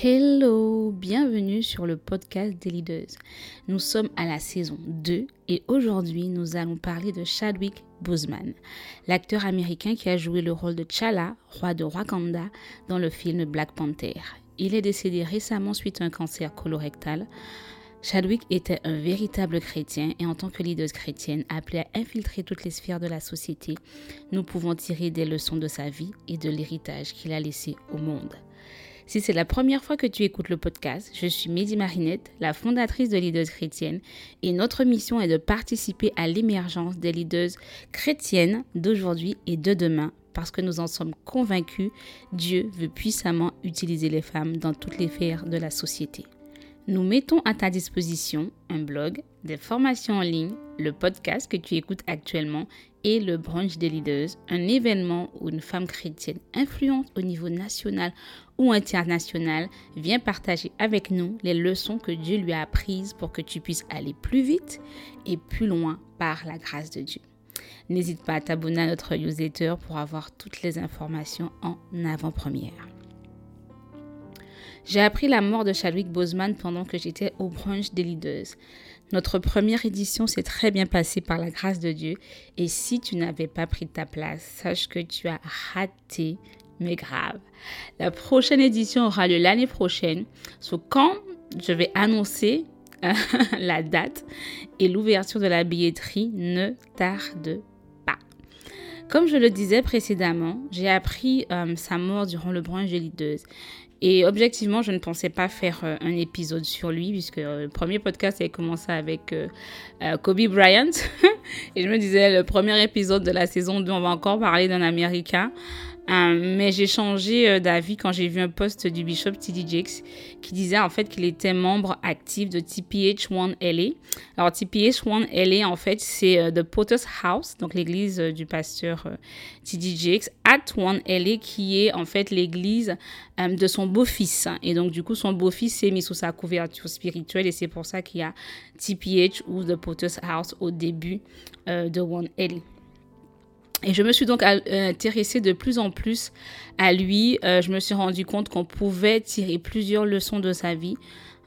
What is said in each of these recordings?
Hello, bienvenue sur le podcast des leaders. Nous sommes à la saison 2 et aujourd'hui nous allons parler de Chadwick Boseman, l'acteur américain qui a joué le rôle de T'Challa, roi de Wakanda, dans le film Black Panther. Il est décédé récemment suite à un cancer colorectal. Chadwick était un véritable chrétien et en tant que leader chrétienne appelé à infiltrer toutes les sphères de la société, nous pouvons tirer des leçons de sa vie et de l'héritage qu'il a laissé au monde. Si c'est la première fois que tu écoutes le podcast, je suis Mehdi Marinette, la fondatrice de Leaders Chrétiennes, et notre mission est de participer à l'émergence des leaders chrétiennes d'aujourd'hui et de demain parce que nous en sommes convaincus, Dieu veut puissamment utiliser les femmes dans toutes les sphères de la société. Nous mettons à ta disposition un blog, des formations en ligne, le podcast que tu écoutes actuellement et le brunch des leaders, un événement où une femme chrétienne influente au niveau national ou international vient partager avec nous les leçons que Dieu lui a apprises pour que tu puisses aller plus vite et plus loin par la grâce de Dieu. N'hésite pas à t'abonner à notre newsletter pour avoir toutes les informations en avant-première. J'ai appris la mort de Chadwick Boseman pendant que j'étais au brunch des leaders. Notre première édition s'est très bien passée par la grâce de Dieu et si tu n'avais pas pris ta place, sache que tu as raté, mais grave. La prochaine édition aura lieu l'année prochaine. So, quand je vais annoncer la date et l'ouverture de la billetterie, ne tarde pas. Comme je le disais précédemment, j'ai appris euh, sa mort durant le des leaders. Et objectivement, je ne pensais pas faire euh, un épisode sur lui, puisque euh, le premier podcast avait commencé avec Kobe Bryant. et je me disais, le premier épisode de la saison 2, on va encore parler d'un Américain. Euh, mais j'ai changé euh, d'avis quand j'ai vu un post du bishop T.D. Jakes qui disait en fait qu'il était membre actif de TPH1LA. Alors TPH1LA en fait c'est euh, The Potter's House, donc l'église du pasteur T.D. Jakes, at 1LA qui est en fait l'église de son beau-fils. Et donc du coup son beau-fils s'est mis sous sa couverture spirituelle et c'est pour ça qu'il y a TPH ou The Potter's House au début de 1LA. Et je me suis donc euh, intéressée de plus en plus à lui. Euh, je me suis rendu compte qu'on pouvait tirer plusieurs leçons de sa vie.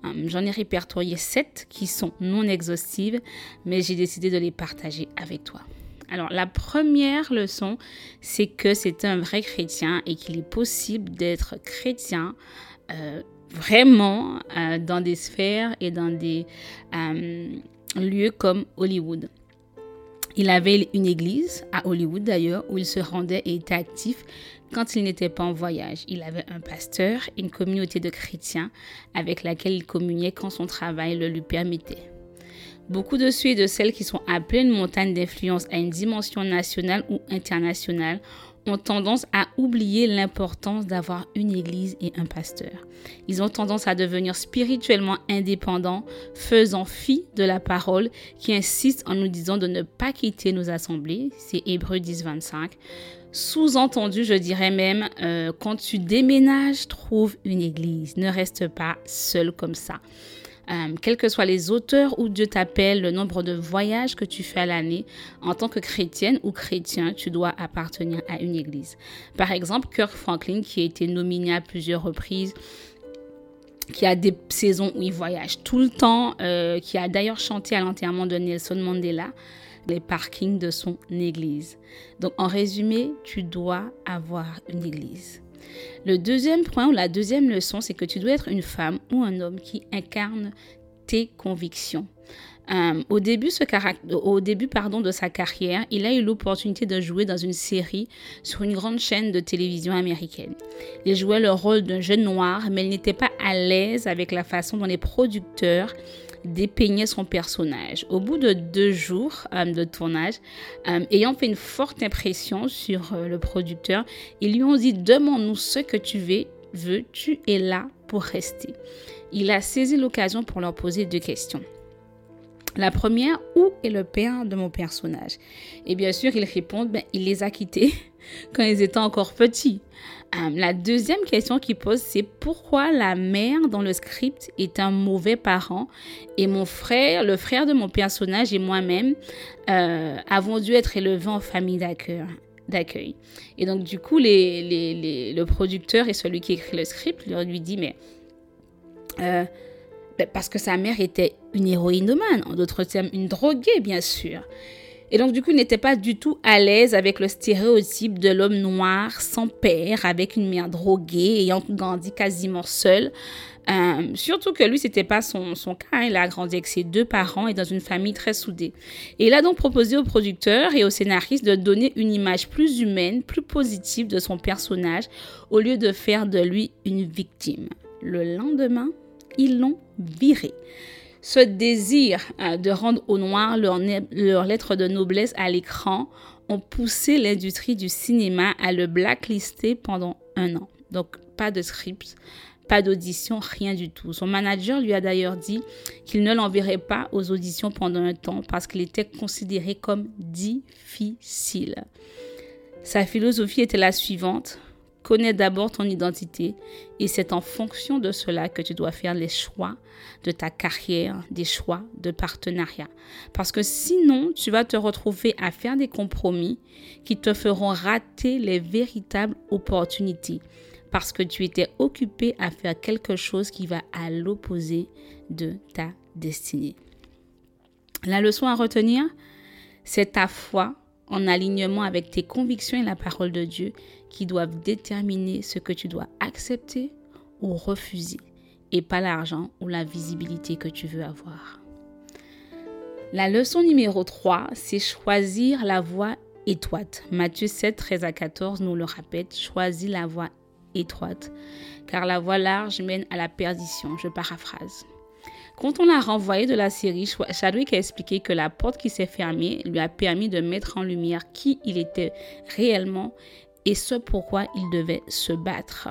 Hum, j'en ai répertorié sept qui sont non exhaustives, mais j'ai décidé de les partager avec toi. Alors, la première leçon, c'est que c'est un vrai chrétien et qu'il est possible d'être chrétien euh, vraiment dans des sphères et dans des hum, lieux comme Hollywood. Il avait une église, à Hollywood d'ailleurs, où il se rendait et était actif quand il n'était pas en voyage. Il avait un pasteur, une communauté de chrétiens avec laquelle il communiait quand son travail le lui permettait. Beaucoup de ceux et de celles qui sont appelés une montagne d'influence à une dimension nationale ou internationale ont tendance à oublier l'importance d'avoir une église et un pasteur. Ils ont tendance à devenir spirituellement indépendants, faisant fi de la parole qui insiste en nous disant de ne pas quitter nos assemblées. C'est Hébreu 10, 25. Sous-entendu, je dirais même, euh, quand tu déménages, trouve une église. Ne reste pas seul comme ça. Euh, quels que soient les auteurs où Dieu t'appelle, le nombre de voyages que tu fais à l'année, en tant que chrétienne ou chrétien, tu dois appartenir à une église. Par exemple, Kirk Franklin, qui a été nominé à plusieurs reprises, qui a des saisons où il voyage tout le temps, euh, qui a d'ailleurs chanté à l'enterrement de Nelson Mandela, les parkings de son église. Donc en résumé, tu dois avoir une église. Le deuxième point ou la deuxième leçon, c'est que tu dois être une femme ou un homme qui incarne tes convictions. Euh, au début, au début pardon, de sa carrière, il a eu l'opportunité de jouer dans une série sur une grande chaîne de télévision américaine. Il jouait le rôle d'un jeune noir, mais il n'était pas à l'aise avec la façon dont les producteurs dépeignait son personnage. Au bout de deux jours euh, de tournage, euh, ayant fait une forte impression sur euh, le producteur, ils lui ont dit Demande-nous ce que tu veux, veux, tu es là pour rester. Il a saisi l'occasion pour leur poser deux questions. La première, où est le père de mon personnage? Et bien sûr, ils répondent, il les a quittés quand ils étaient encore petits. Euh, la deuxième question qu'ils pose, c'est pourquoi la mère dans le script est un mauvais parent? Et mon frère, le frère de mon personnage et moi-même euh, avons dû être élevés en famille d'accueil. Et donc, du coup, le producteur et celui qui écrit le script leur lui dit, mais Euh, ben, parce que sa mère était une héroïnomane, en d'autres termes, une droguée, bien sûr. Et donc, du coup, il n'était pas du tout à l'aise avec le stéréotype de l'homme noir sans père, avec une mère droguée, ayant grandi quasiment seul. Euh, surtout que lui, c'était pas son, cas. Il a grandi avec ses deux parents et dans une famille très soudée. Et il a donc proposé au producteur et au scénariste de donner une image plus humaine, plus positive de son personnage, au lieu de faire de lui une victime. Le lendemain, ils l'ont viré. Ce désir euh, de rendre au noir leur, leur lettre de noblesse à l'écran ont poussé l'industrie du cinéma à le blacklister pendant un an. Donc, pas de script, pas d'audition, rien du tout. Son manager lui a d'ailleurs dit qu'il ne l'enverrait pas aux auditions pendant un temps parce qu'il était considéré comme difficile. Sa philosophie était la suivante. Connais d'abord ton identité et c'est en fonction de cela que tu dois faire les choix de ta carrière, des choix de partenariat. Parce que sinon, tu vas te retrouver à faire des compromis qui te feront rater les véritables opportunités parce que tu étais occupé à faire quelque chose qui va à l'opposé de ta destinée. La leçon à retenir, c'est ta foi en alignement avec tes convictions et la parole de Dieu qui doivent déterminer ce que tu dois accepter ou refuser et pas l'argent ou la visibilité que tu veux avoir. La leçon numéro 3, c'est choisir la voie étroite. Matthieu 7, 13 à 14 nous le rappelle, choisis la voie étroite, car la voie large mène à la perdition. Je paraphrase. Quand on l'a renvoyé de la série, Chadwick a expliqué que la porte qui s'est fermée lui a permis de mettre en lumière qui il était réellement et ce pourquoi il devait se battre.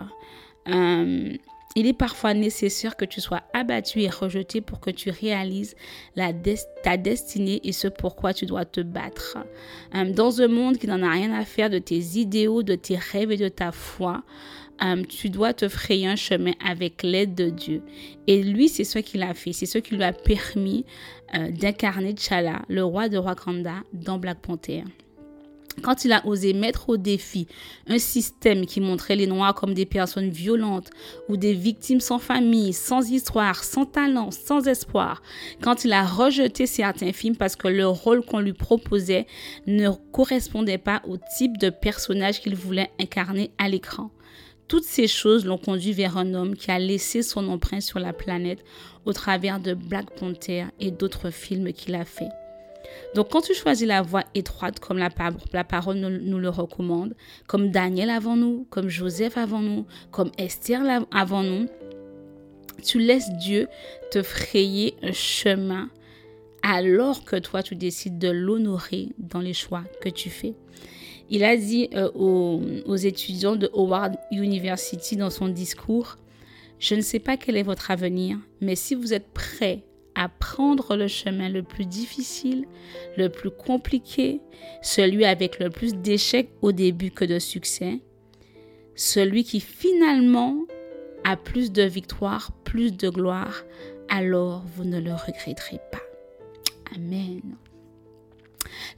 Euh, il est parfois nécessaire que tu sois abattu et rejeté pour que tu réalises ta destinée et ce pourquoi tu dois te battre. Euh, dans un monde qui n'en a rien à faire de tes idéaux, de tes rêves et de ta foi, euh, tu dois te frayer un chemin avec l'aide de Dieu. Et lui, c'est ce qu'il a fait. C'est ce qui lui a permis d'incarner T'Challa, le roi de Wakanda, dans Black Panther. Quand il a osé mettre au défi un système qui montrait les Noirs comme des personnes violentes ou des victimes sans famille, sans histoire, sans talent, sans espoir, quand il a rejeté certains films parce que le rôle qu'on lui proposait ne correspondait pas au type de personnage qu'il voulait incarner à l'écran. Toutes ces choses l'ont conduit vers un homme qui a laissé son empreinte sur la planète au travers de Black Panther et d'autres films qu'il a fait. Donc quand tu choisis la voie étroite comme la, parole nous, le recommande, comme Daniel avant nous, comme Joseph avant nous, comme Esther avant nous, tu laisses Dieu te frayer un chemin alors que toi tu décides de l'honorer dans les choix que tu fais. Il a dit euh, aux, étudiants de Howard University dans son discours, je ne sais pas quel est votre avenir, mais si vous êtes prêt à prendre le chemin le plus difficile, le plus compliqué, celui avec le plus d'échecs au début que de succès, celui qui finalement a plus de victoires, plus de gloire, alors vous ne le regretterez pas. Amen.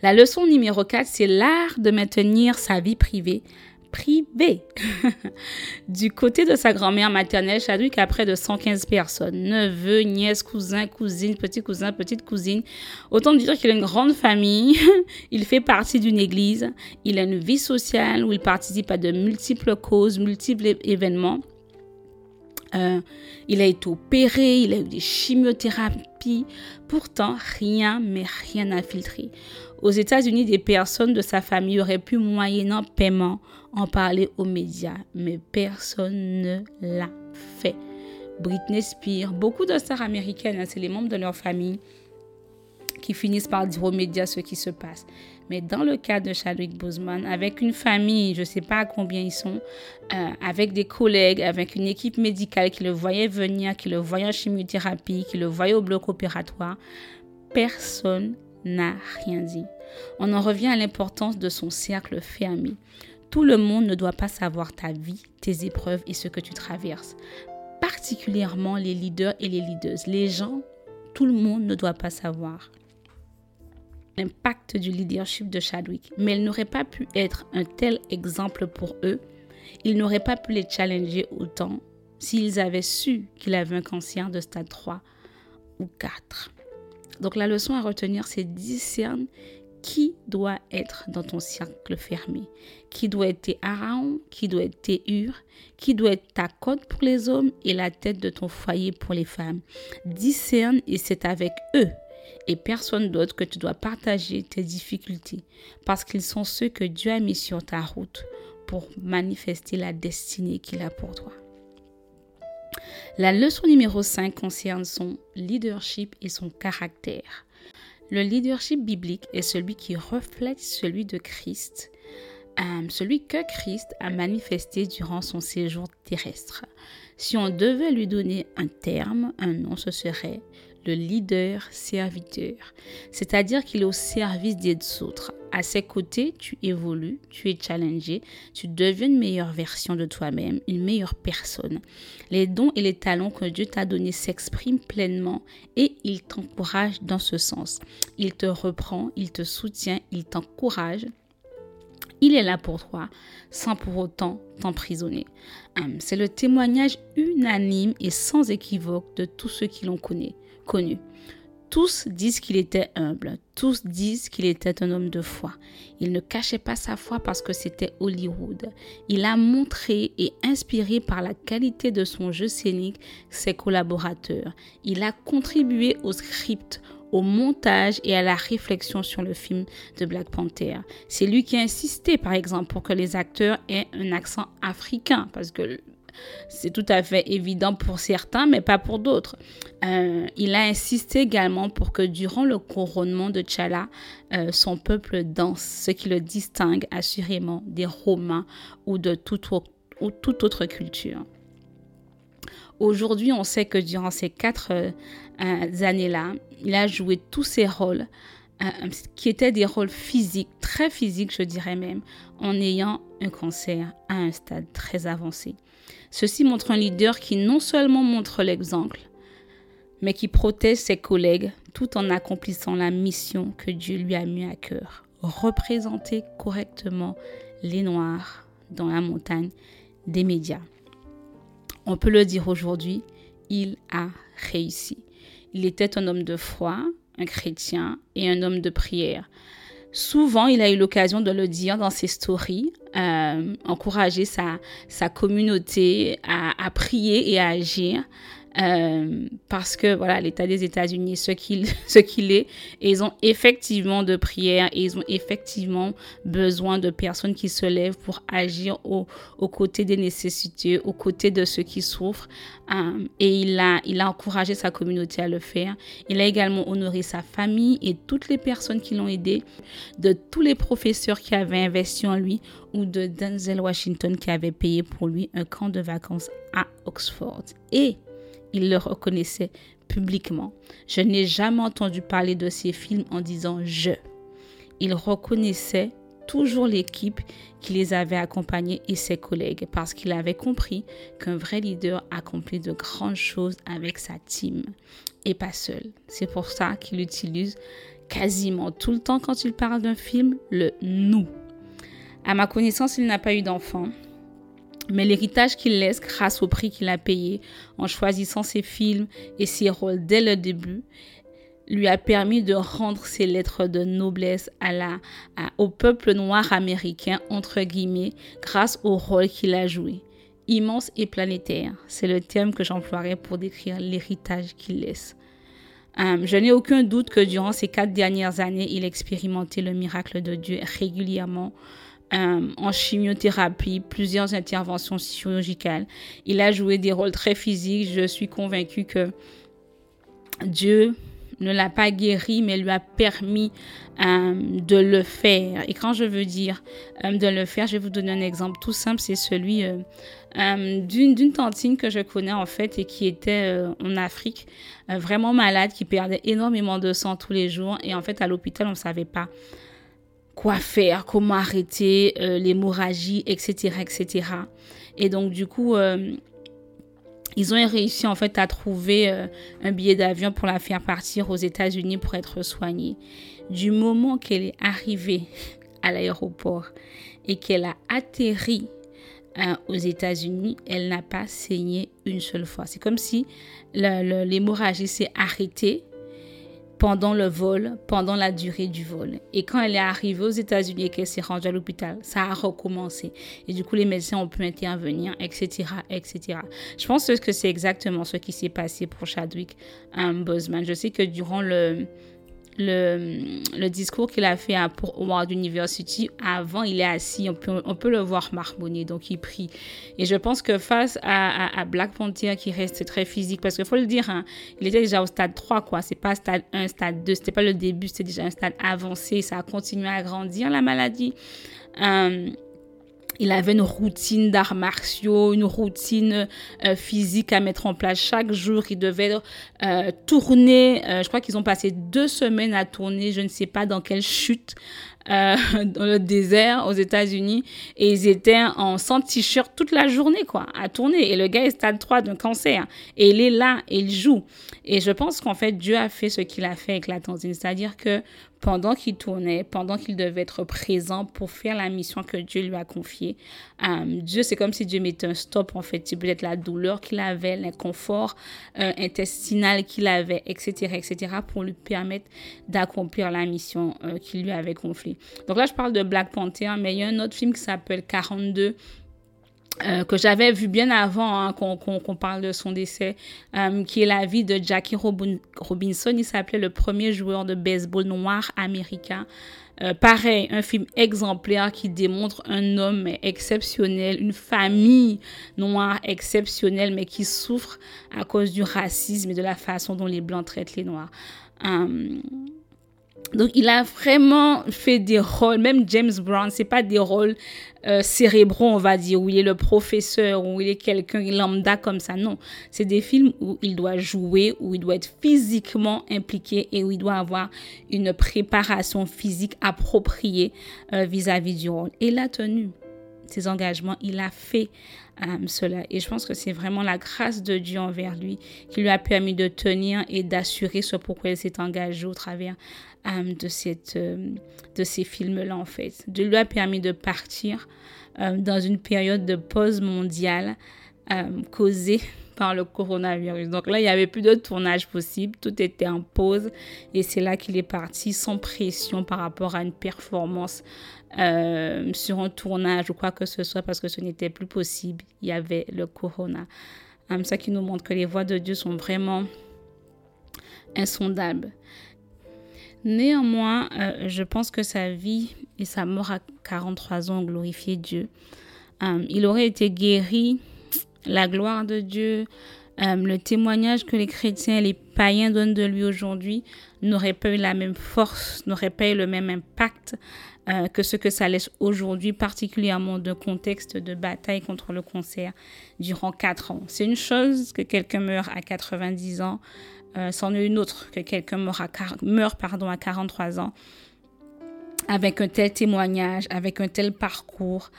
La leçon numéro 4, c'est l'art de maintenir sa vie privée privée. du côté de sa grand-mère maternelle, Chadwick a près de 115 personnes. Neveux, nièces, cousins, cousines, petits cousins, petites cousines. Autant dire qu'il a une grande famille. il fait partie d'une église. Il a une vie sociale où il participe à de multiples causes, multiples événements. Euh, il a été opéré, il a eu des chimiothérapies. Pourtant, rien, mais rien n'a filtré. Aux États-Unis, des personnes de sa famille auraient pu, moyennant paiement, en parler aux médias, mais personne ne l'a fait. Britney Spears, beaucoup de stars américaines, hein, c'est les membres de leur famille qui finissent par dire aux médias ce qui se passe. Mais dans le cas de Chadwick Boseman, avec une famille, je ne sais pas combien ils sont, euh, avec des collègues, avec une équipe médicale qui le voyait venir, qui le voyait en chimiothérapie, qui le voyait au bloc opératoire, personne n'a rien dit. On en revient à l'importance de son cercle fermé. Tout le monde ne doit pas savoir ta vie, tes épreuves et ce que tu traverses. Particulièrement les leaders et les leaders. Les gens, tout le monde ne doit pas savoir l'impact du leadership de Chadwick, mais il n'aurait pas pu être un tel exemple pour eux. Il n'aurait pas pu les challenger autant s'ils avaient su qu'il avait un cancer de stade 3 ou 4. Donc la leçon à retenir, c'est discerne qui doit être dans ton cercle fermé, qui doit être tes Aaron, qui doit être tes Hur, qui doit être ta côte pour les hommes et la tête de ton foyer pour les femmes. Discerne et c'est avec eux et personne d'autre que tu dois partager tes difficultés parce qu'ils sont ceux que Dieu a mis sur ta route pour manifester la destinée qu'il a pour toi. La leçon numéro 5 concerne son leadership et son caractère. Le leadership biblique est celui qui reflète celui de Christ, euh, celui que Christ a manifesté durant son séjour terrestre. Si on devait lui donner un terme, un nom, ce serait le leader serviteur, c'est-à-dire qu'il est au service des autres. À ses côtés, tu évolues, tu es challengé, tu deviens une meilleure version de toi-même, une meilleure personne. Les dons et les talents que Dieu t'a donnés s'expriment pleinement et il t'encourage dans ce sens. Il te reprend, il te soutient, il t'encourage il est là pour toi sans pour autant t'emprisonner. C'est le témoignage unanime et sans équivoque de tous ceux qui l'ont connu Tous disent qu'il était humble, tous disent qu'il était un homme de foi. Il ne cachait pas sa foi parce que c'était Hollywood. Il a montré et inspiré par la qualité de son jeu scénique ses collaborateurs. Il a contribué au script, au montage et à la réflexion sur le film de Black Panther. C'est lui qui a insisté, par exemple, pour que les acteurs aient un accent africain, parce que c'est tout à fait évident pour certains, mais pas pour d'autres. Euh, il a insisté également pour que durant le couronnement de Tchala, euh, son peuple danse, ce qui le distingue assurément des Romains ou de toute, ou toute autre culture. Aujourd'hui, on sait que durant ces quatre euh, années-là, il a joué tous ses rôles qui étaient des rôles physiques, très physiques, je dirais même, en ayant un cancer à un stade très avancé. Ceci montre un leader qui non seulement montre l'exemple, mais qui protège ses collègues tout en accomplissant la mission que Dieu lui a mis à cœur. Représenter correctement les Noirs dans la montagne des médias. On peut le dire aujourd'hui, il a réussi. Il était un homme de foi, un chrétien et un homme de prière. Souvent, il a eu l'occasion de le dire dans ses stories, euh, encourager sa, sa communauté à, à, prier et à agir. Euh, parce que voilà l'état des États-Unis ce qu'il ce qu'il est. Ils ont effectivement de prières et ils ont effectivement besoin de personnes qui se lèvent pour agir au, aux côtés des nécessités aux côtés de ceux qui souffrent. Euh, et il a il a encouragé sa communauté à le faire. Il a également honoré sa famille et toutes les personnes qui l'ont aidé de tous les professeurs qui avaient investi en lui ou de Denzel Washington qui avait payé pour lui un camp de vacances à Oxford. Et il le reconnaissait publiquement. Je n'ai jamais entendu parler de ces films en disant je. Il reconnaissait toujours l'équipe qui les avait accompagnés et ses collègues parce qu'il avait compris qu'un vrai leader accomplit de grandes choses avec sa team et pas seul. C'est pour ça qu'il utilise quasiment tout le temps quand il parle d'un film le nous. À ma connaissance, il n'a pas eu d'enfant. Mais l'héritage qu'il laisse grâce au prix qu'il a payé en choisissant ses films et ses rôles dès le début lui a permis de rendre ses lettres de noblesse à la, au peuple noir américain, entre guillemets, grâce au rôle qu'il a joué. Immense et planétaire, c'est le terme que j'emploierais pour décrire l'héritage qu'il laisse. Euh, je n'ai aucun doute que durant ces quatre dernières années, il a expérimenté le miracle de Dieu régulièrement euh, en chimiothérapie, plusieurs interventions chirurgicales. Il a joué des rôles très physiques. Je suis convaincue que Dieu ne l'a pas guéri, mais lui a permis euh, de le faire. Et quand je veux dire euh, de le faire, je vais vous donner un exemple tout simple. C'est celui d'une tantine que je connais en fait et qui était en Afrique, vraiment malade, qui perdait énormément de sang tous les jours. Et en fait, à l'hôpital, on ne savait pas quoi faire, comment arrêter euh, l'hémorragie, etc., etc. Et donc, du coup, euh, ils ont réussi en fait à trouver euh, un billet d'avion pour la faire partir aux États-Unis pour être soignée. Du moment qu'elle est arrivée à l'aéroport et qu'elle a atterri euh, aux États-Unis, elle n'a pas saigné une seule fois. C'est comme si l'hémorragie s'est arrêtée pendant le vol, pendant la durée du vol. Et quand elle est arrivée aux États-Unis et qu'elle s'est rendue à l'hôpital, ça a recommencé. Et du coup, les médecins ont pu intervenir, etc., etc. Je pense que c'est exactement ce qui s'est passé pour Chadwick Boseman. Je sais que durant le, le, discours qu'il a fait pour Howard University, avant, il est assis, on peut, on peut le voir marmonner, donc il prie. Et je pense que face à, Black Panther, qui reste très physique, parce qu'il faut le dire, hein, il était déjà au stade 3, quoi. C'est pas stade 1, stade 2, c'était pas le début, c'était déjà un stade avancé, ça a continué à grandir, la maladie. Euh, il avait une routine d'arts martiaux, une routine euh, physique à mettre en place chaque jour. Il devait euh, tourner. Euh, je crois qu'ils ont passé deux semaines à tourner. Je ne sais pas dans quelle chute. dans le désert aux États-Unis et ils étaient en sans t-shirt toute la journée quoi à tourner et le gars est stade 3 d'un cancer et il est là et il joue et je pense qu'en fait Dieu a fait ce qu'il a fait avec la tanzine c'est-à-dire que pendant qu'il tournait, pendant qu'il devait être présent pour faire la mission que Dieu lui a confiée. Euh, Dieu, c'est comme si Dieu mettait un stop, en fait. C'est peut-être la douleur qu'il avait, l'inconfort euh, intestinal qu'il avait, etc., etc., pour lui permettre d'accomplir la mission euh, qu'il lui avait confiée. Donc là, je parle de Black Panther, mais il y a un autre film qui s'appelle 42 euh, que j'avais vu bien avant hein, qu'on parle de son décès, euh, qui est la vie de Jackie Robinson. Il s'appelait le premier joueur de baseball noir américain. Euh, pareil, un film exemplaire qui démontre un homme exceptionnel, une famille noire exceptionnelle, mais qui souffre à cause du racisme et de la façon dont les Blancs traitent les Noirs. Donc, il a vraiment fait des rôles, même James Brown, c'est pas des rôles euh, cérébraux, on va dire, où il est le professeur, où il est quelqu'un lambda comme ça. Non, c'est des films où il doit jouer, où il doit être physiquement impliqué et où il doit avoir une préparation physique appropriée euh, vis-à-vis du rôle. Et il a tenu ses engagements, il a fait euh, cela. Et je pense que c'est vraiment la grâce de Dieu envers lui qui lui a permis de tenir et d'assurer ce pourquoi il s'est engagé au travers de, cette, euh, de ces films-là, en fait. Dieu lui a permis de partir euh, dans une période de pause mondiale euh, causée par le coronavirus. Donc là, il n'y avait plus de tournage possible, tout était en pause et c'est là qu'il est parti sans pression par rapport à une performance sur un tournage ou quoi que ce soit parce que ce n'était plus possible. Il y avait le corona. ça qui nous montre que les voies de Dieu sont vraiment insondables. Néanmoins, euh, je pense que sa vie et sa mort à 43 ans ont glorifié Dieu. Euh, il aurait été guéri, la gloire de Dieu, euh, le témoignage que les chrétiens et les païens donnent de lui aujourd'hui n'aurait pas eu la même force, n'aurait pas eu le même impact que ce que ça laisse aujourd'hui, particulièrement de contexte de bataille contre le cancer durant 4 ans. C'est une chose que quelqu'un meurt à 90 ans, euh, c'en est une autre que quelqu'un meurt, à 43 ans avec un tel témoignage, avec un tel parcours,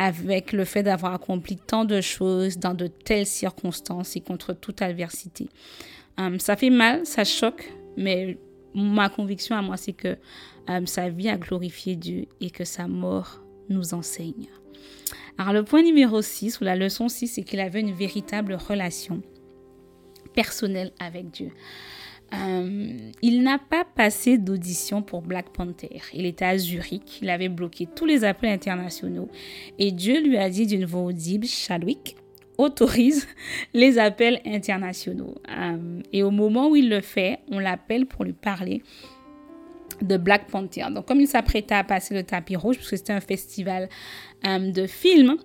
avec le fait d'avoir accompli tant de choses dans de telles circonstances et contre toute adversité. Euh, ça fait mal, ça choque, mais ma conviction à moi, c'est que euh, sa vie a glorifié Dieu et que sa mort nous enseigne. Alors le point numéro 6, ou la leçon 6, c'est qu'il avait une véritable relation personnel avec Dieu. Euh, il n'a pas passé d'audition pour Black Panther. Il était à Zurich, il avait bloqué tous les appels internationaux et Dieu lui a dit d'une voix audible, Chadwick autorise les appels internationaux. Euh, et au moment où il le fait, on l'appelle pour lui parler de Black Panther. Donc comme il s'apprêtait à passer le tapis rouge, parce que c'était un festival euh, de films,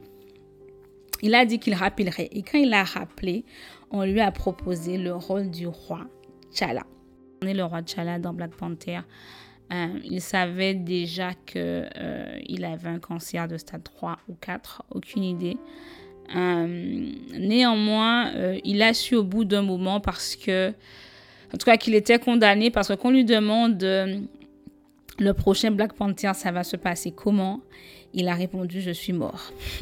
il a dit qu'il rappellerait. Et quand il a rappelé, on lui a proposé le rôle du roi On est le roi T'Challa dans Black Panther. Euh, il savait déjà qu'il euh, avait un cancer de stade 3 ou 4, aucune idée. Euh, néanmoins, il a su au bout d'un moment parce que, en tout cas, qu'il était condamné parce qu'on lui demande le prochain Black Panther, ça va se passer comment? Il a répondu Je suis mort.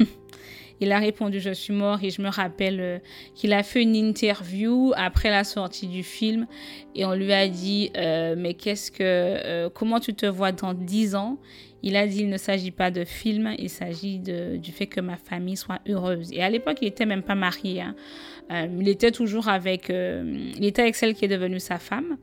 Il a répondu je suis mort et je me rappelle euh, qu'il a fait une interview après la sortie du film et on lui a dit euh, mais qu'est-ce que euh, comment tu te vois dans dix ans? Il a dit il ne s'agit pas de film, il s'agit du fait que ma famille soit heureuse. Et à l'époque il était même pas marié. Hein. il était toujours avec il était avec celle qui est devenue sa femme.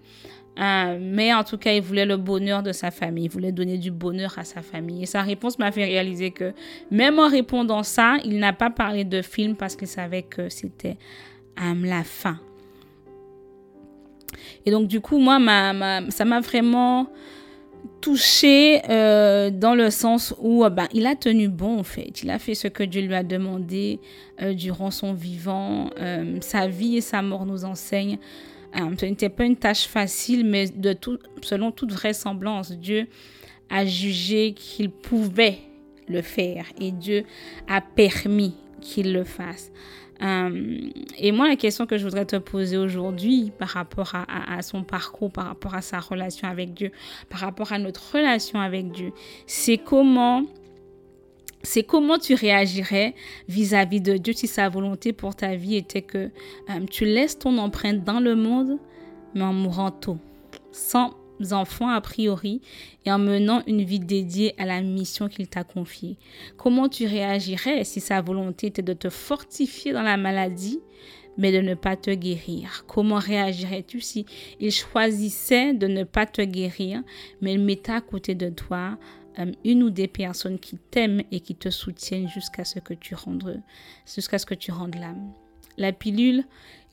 Euh, mais en tout cas, il voulait le bonheur de sa famille. Il voulait donner du bonheur à sa famille. Et sa réponse m'a fait réaliser que même en répondant ça, il n'a pas parlé de film parce qu'il savait que c'était euh, la fin. Et donc, du coup, moi, ça m'a vraiment touché euh, dans le sens où ben, il a tenu bon en fait. Il a fait ce que Dieu lui a demandé durant son vivant. sa vie et sa mort nous enseignent euh, ce n'était pas une tâche facile, mais selon toute vraisemblance, Dieu a jugé qu'il pouvait le faire et Dieu a permis qu'il le fasse. Euh, et moi, la question que je voudrais te poser aujourd'hui par rapport à, son parcours, par rapport à sa relation avec Dieu, par rapport à notre relation avec Dieu, c'est comment c'est comment tu réagirais vis-à-vis de Dieu si sa volonté pour ta vie était que euh, tu laisses ton empreinte dans le monde, mais en mourant tôt, sans enfants a priori, et en menant une vie dédiée à la mission qu'il t'a confiée. Comment tu réagirais si sa volonté était de te fortifier dans la maladie, mais de ne pas te guérir? Comment réagirais-tu si il choisissait de ne pas te guérir, mais il mettait à côté de toi euh, une ou des personnes qui t'aiment et qui te soutiennent jusqu'à ce que tu rendes, jusqu'à ce que tu rendes l'âme. La pilule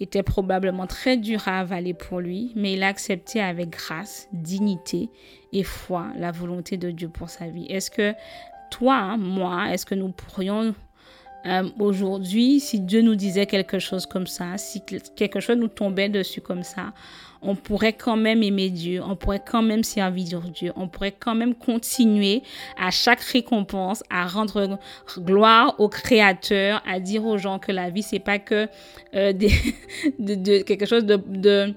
était probablement très dure à avaler pour lui, mais il a accepté avec grâce, dignité et foi la volonté de Dieu pour sa vie. Est-ce que toi, moi, est-ce que nous pourrions euh, aujourd'hui, si Dieu nous disait quelque chose comme ça, si quelque chose nous tombait dessus comme ça, on pourrait quand même aimer Dieu, on pourrait quand même servir Dieu, on pourrait quand même continuer à chaque récompense à rendre gloire au Créateur, à dire aux gens que la vie c'est pas que euh, de, quelque chose de,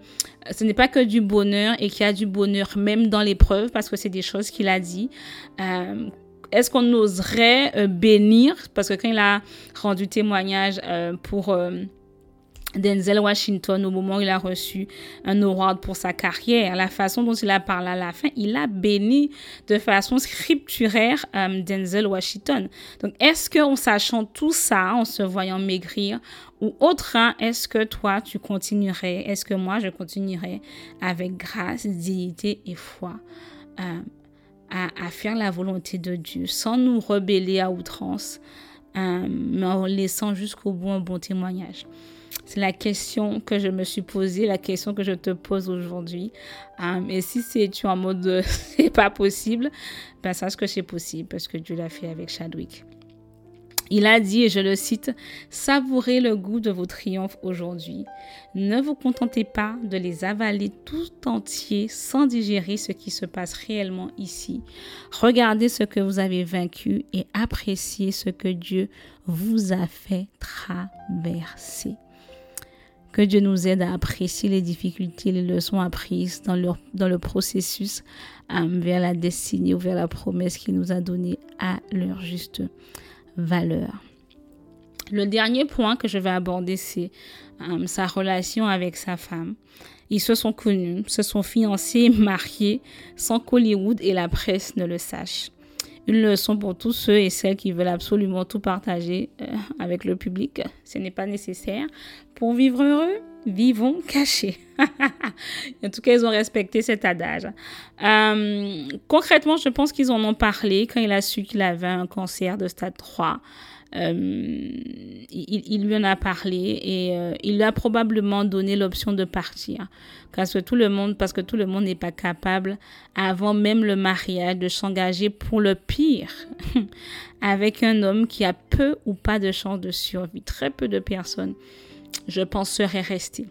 ce n'est pas que du bonheur et qu'il y a du bonheur même dans l'épreuve parce que c'est des choses qu'il a dit. Euh, est-ce qu'on oserait euh, bénir? Parce que quand il a rendu témoignage pour Denzel Washington au moment où il a reçu un award pour sa carrière, la façon dont il a parlé à la fin, il a béni de façon scripturaire Denzel Washington. Donc, est-ce qu'en sachant tout ça, en se voyant maigrir, ou autre, est-ce que toi, tu continuerais, est-ce que moi, je continuerais avec grâce, dignité et foi à, faire la volonté de Dieu sans nous rebeller à outrance, euh, mais en laissant jusqu'au bout un bon témoignage? C'est la question que je me suis posée, la question que je te pose aujourd'hui. Euh, et si c'est tu en mode c'est pas possible, ben sache que c'est possible parce que Dieu l'a fait avec Chadwick. Il a dit, et je le cite, Savourez le goût de vos triomphes aujourd'hui. Ne vous contentez pas de les avaler tout entiers sans digérer ce qui se passe réellement ici. Regardez ce que vous avez vaincu et appréciez ce que Dieu vous a fait traverser. Que Dieu nous aide à apprécier les difficultés, les leçons apprises dans le, processus euh, vers la destinée ou vers la promesse qu'il nous a donnée à leur juste valeur. Le dernier point que je vais aborder, c'est euh, sa relation avec sa femme. Ils se sont connus, se sont fiancés, mariés, sans qu'Hollywood et la presse ne le sachent. Une leçon pour tous ceux et celles qui veulent absolument tout partager euh, avec le public. Ce n'est pas nécessaire. Pour vivre heureux, vivons cachés. en tout cas, ils ont respecté cet adage. Euh, concrètement, je pense qu'ils en ont parlé quand il a su qu'il avait un cancer de stade 3. Euh, il, lui en a parlé et euh, il lui a probablement donné l'option de partir. Parce que tout le monde parce que tout le monde n'est pas capable avant même le mariage de s'engager pour le pire avec un homme qui a peu ou pas de chance de survie. Très peu de personnes je pense seraient restées.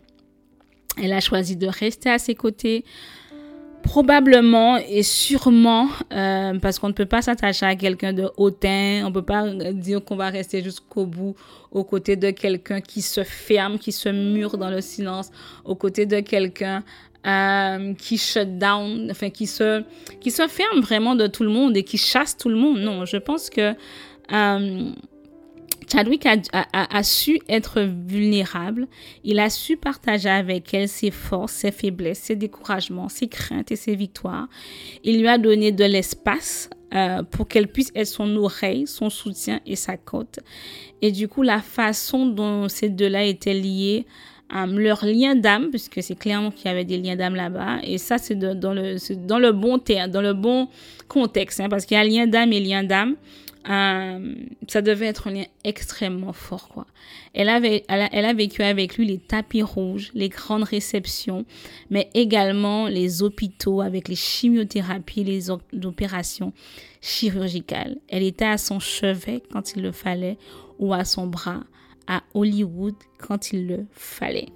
Elle a choisi de rester à ses côtés Probablement et sûrement euh, parce qu'on ne peut pas s'attacher à quelqu'un de hautain, on ne peut pas dire qu'on va rester jusqu'au bout aux côtés de quelqu'un qui se ferme, qui se mure dans le silence, aux côtés de quelqu'un euh, qui shut down, enfin qui se, qui se ferme vraiment de tout le monde et qui chasse tout le monde. Non, je pense que euh, Chadwick a, su être vulnérable. Il a su partager avec elle ses forces, ses faiblesses, ses découragements, ses craintes et ses victoires. Il lui a donné de l'espace euh, pour qu'elle puisse être son oreille, son soutien et sa côte. Et du coup, la façon dont ces deux-là étaient liés, euh, leur lien d'âme, puisque c'est clairement qu'il y avait des liens d'âme là-bas, et ça c'est dans, le, dans le bon terme, dans le bon contexte, hein, parce qu'il y a lien d'âme et lien d'âme. Euh, ça devait être un lien extrêmement fort, quoi. Elle, avait, elle, a, elle a vécu avec lui les tapis rouges, les grandes réceptions, mais également les hôpitaux avec les chimiothérapies, les opérations chirurgicales. Elle était à son chevet quand il le fallait ou à son bras à Hollywood quand il le fallait.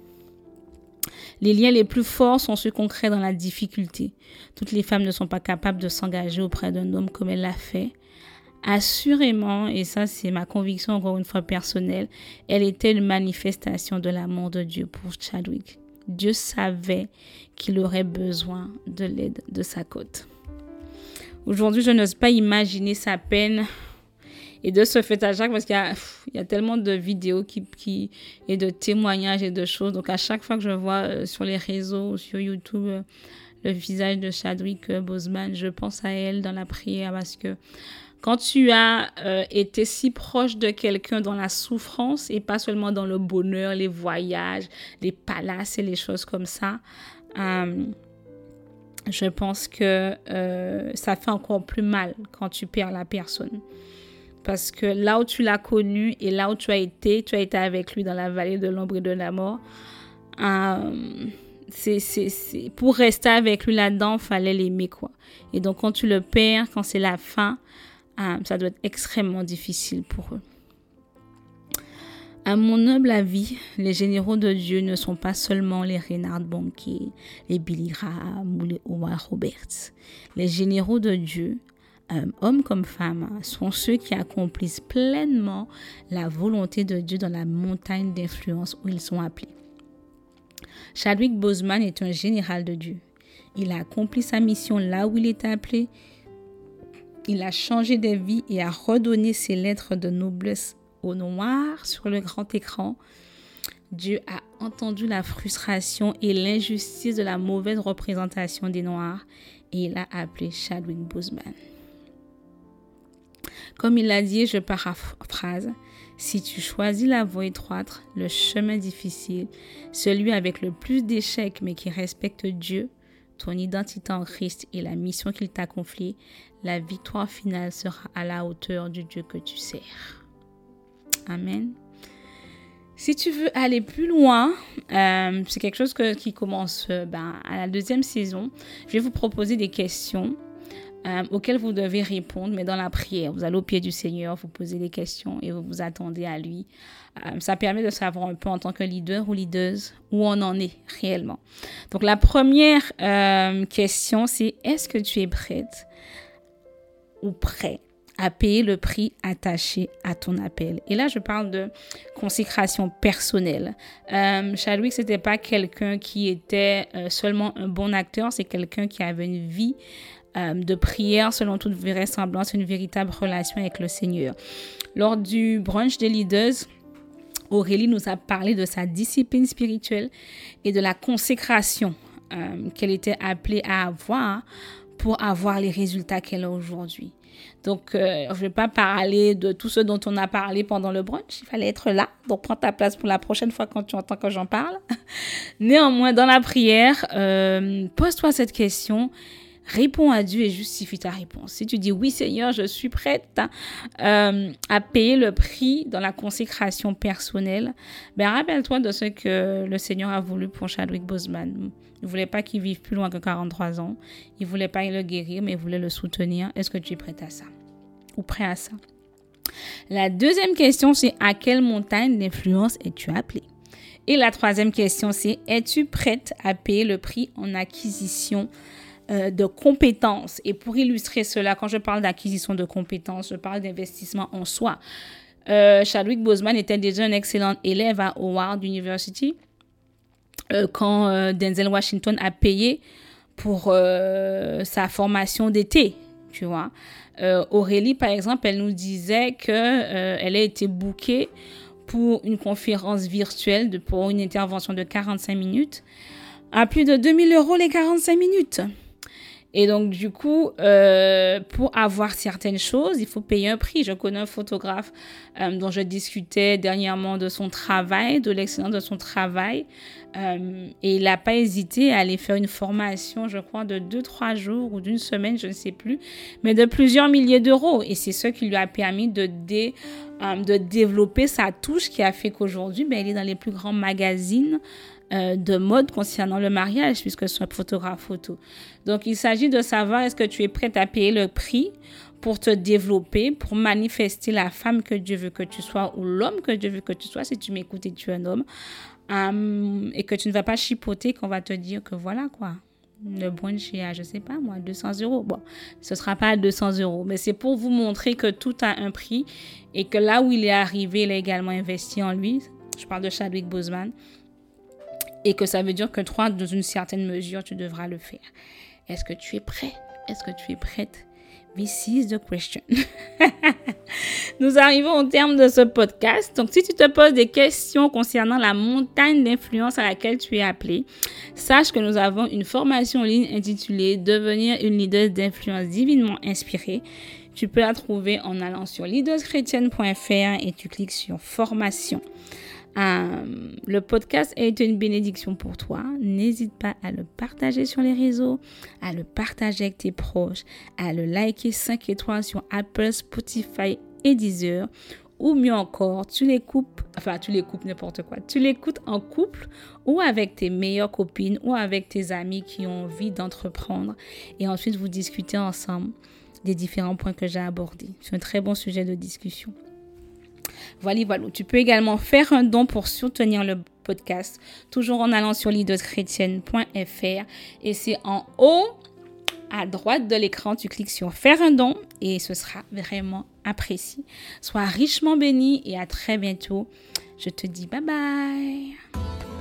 Les liens les plus forts sont ceux qu'on crée dans la difficulté. Toutes les femmes ne sont pas capables de s'engager auprès d'un homme comme elle l'a fait. Assurément, et ça c'est ma conviction encore une fois personnelle, elle était une manifestation de l'amour de Dieu pour Chadwick. Dieu savait qu'il aurait besoin de l'aide de sa côte. Aujourd'hui, je n'ose pas imaginer sa peine et de ce fait à Jacques, parce qu'il y, a, tellement de vidéos qui, et de témoignages et de choses. Donc à chaque fois que je vois euh, sur les réseaux, sur YouTube, euh, le visage de Chadwick euh, Boseman, je pense à elle dans la prière parce que quand tu as été si proche de quelqu'un dans la souffrance et pas seulement dans le bonheur, les voyages, les palaces et les choses comme ça, je pense que ça fait encore plus mal quand tu perds la personne. Parce que là où tu l'as connu et là où tu as été, tu as été avec lui dans la vallée de l'ombre et de la mort. Euh, pour rester avec lui là-dedans, fallait l'aimer, quoi. Et donc, quand tu le perds, quand c'est la fin, euh, ça doit être extrêmement difficile pour eux. À mon humble avis, les généraux de Dieu ne sont pas seulement les Reynard Bonnke, les Billy Graham ou les Omar Roberts. Les généraux de Dieu euh, hommes comme femmes, sont ceux qui accomplissent pleinement la volonté de Dieu dans la montagne d'influence où ils sont appelés. Chadwick Boseman est un général de Dieu. Il a accompli sa mission là où il était appelé. Il a changé de vie et a redonné ses lettres de noblesse au noir sur le grand écran. Dieu a entendu la frustration et l'injustice de la mauvaise représentation des Noirs et il a appelé Chadwick Boseman. Comme il l'a dit, je paraphrase, si tu choisis la voie étroite, le chemin difficile, celui avec le plus d'échecs mais qui respecte Dieu, ton identité en Christ et la mission qu'il t'a confiée, la victoire finale sera à la hauteur du Dieu que tu sers. Amen. Si tu veux aller plus loin, euh, c'est quelque chose qui commence euh, ben, à la deuxième saison. Je vais vous proposer des questions euh, auxquelles vous devez répondre, mais dans la prière. Vous allez au pied du Seigneur, vous posez des questions et vous vous attendez à lui. Euh, ça permet de savoir un peu en tant que leader ou leaduse où on en est réellement. Donc la première euh, question, c'est est-ce que tu es prête ou prêt à payer le prix attaché à ton appel? Et là, je parle de consécration personnelle. Euh, Chadwick, c'était pas quelqu'un qui était seulement un bon acteur, c'est quelqu'un qui avait une vie euh, de prière selon toute vraisemblance, une véritable relation avec le Seigneur. Lors du brunch des leaders, Aurélie nous a parlé de sa discipline spirituelle et de la consécration euh, qu'elle était appelée à avoir pour avoir les résultats qu'elle a aujourd'hui. Donc, euh, je ne vais pas parler de tout ce dont on a parlé pendant le brunch. Il fallait être là. Donc, prends ta place pour la prochaine fois quand tu entends que j'en parle. Néanmoins, dans la prière, pose-toi cette question Réponds à Dieu et justifie ta réponse. Si tu dis oui Seigneur, je suis prête euh, à payer le prix dans la consécration personnelle, ben rappelle-toi de ce que le Seigneur a voulu pour Chadwick Boseman. Il voulait pas qu'il vive plus loin que 43 ans. Il voulait pas le guérir, mais il voulait le soutenir. Est-ce que tu es prête à ça? Ou prêt à ça? La deuxième question, c'est à quelle montagne d'influence es-tu appelé? Et la troisième question, c'est es-tu prête à payer le prix en acquisition euh, de compétences. Et pour illustrer cela, quand je parle d'acquisition de compétences, je parle d'investissement en soi. Euh, Chadwick Boseman était déjà un excellent élève à Howard University euh, quand Denzel Washington a payé pour sa formation d'été, tu vois. Euh, Aurélie, par exemple, elle nous disait que euh, elle a été bookée pour une conférence virtuelle pour une intervention de 45 minutes à plus de 2000 euros les 45 minutes. Et donc, du coup, euh, pour avoir certaines choses, il faut payer un prix. Je connais un photographe euh, dont je discutais dernièrement de son travail, de l'excellence de son travail. Euh, et il n'a pas hésité à aller faire une formation, je crois, de 2-3 jours ou d'une semaine, je ne sais plus, mais de plusieurs milliers d'euros. Et c'est ce qui lui a permis de, de développer sa touche qui a fait qu'aujourd'hui, ben, il est dans les plus grands magazines euh, de mode concernant le mariage, puisque c'est un photographe photo. Donc, il s'agit de savoir est-ce que tu es prête à payer le prix pour te développer, pour manifester la femme que Dieu veut que tu sois ou l'homme que Dieu veut que tu sois, si tu m'écoutes et tu es un homme, euh, et que tu ne vas pas chipoter qu'on va te dire que voilà quoi. Le brunch est à, je sais pas moi, 200 euros. Bon, ce sera pas à 200 euros, mais c'est pour vous montrer que tout a un prix et que là où il est arrivé, il a également investi en lui. Je parle de Chadwick Boseman et que ça veut dire que toi, dans une certaine mesure, tu devras le faire. Est-ce que tu es prêt? Est-ce que tu es prête? This is the question. Nous arrivons au terme de ce podcast. Donc, si tu te poses des questions concernant la montagne d'influence à laquelle tu es appelé, sache que nous avons une formation en ligne intitulée Devenir une leader d'influence divinement inspirée. Tu peux la trouver en allant sur leaderschrétienne.fr et tu cliques sur formation. Euh, le podcast est une bénédiction pour toi. N'hésite pas à le partager sur les réseaux, à le partager avec tes proches, à le liker 5 étoiles sur Apple, Spotify et Deezer. Ou mieux encore, tu les coupes, enfin tu les coupes n'importe quoi, tu l'écoutes en couple ou avec tes meilleures copines ou avec tes amis qui ont envie d'entreprendre et ensuite vous discutez ensemble des différents points que j'ai abordés. C'est un très bon sujet de discussion. Voilà, voilà. Tu peux également faire un don pour soutenir le podcast, toujours en allant sur leaderschrétienne.fr et c'est en haut à droite de l'écran, tu cliques sur faire un don et ce sera vraiment apprécié. Sois richement béni et à très bientôt. Je te dis bye bye.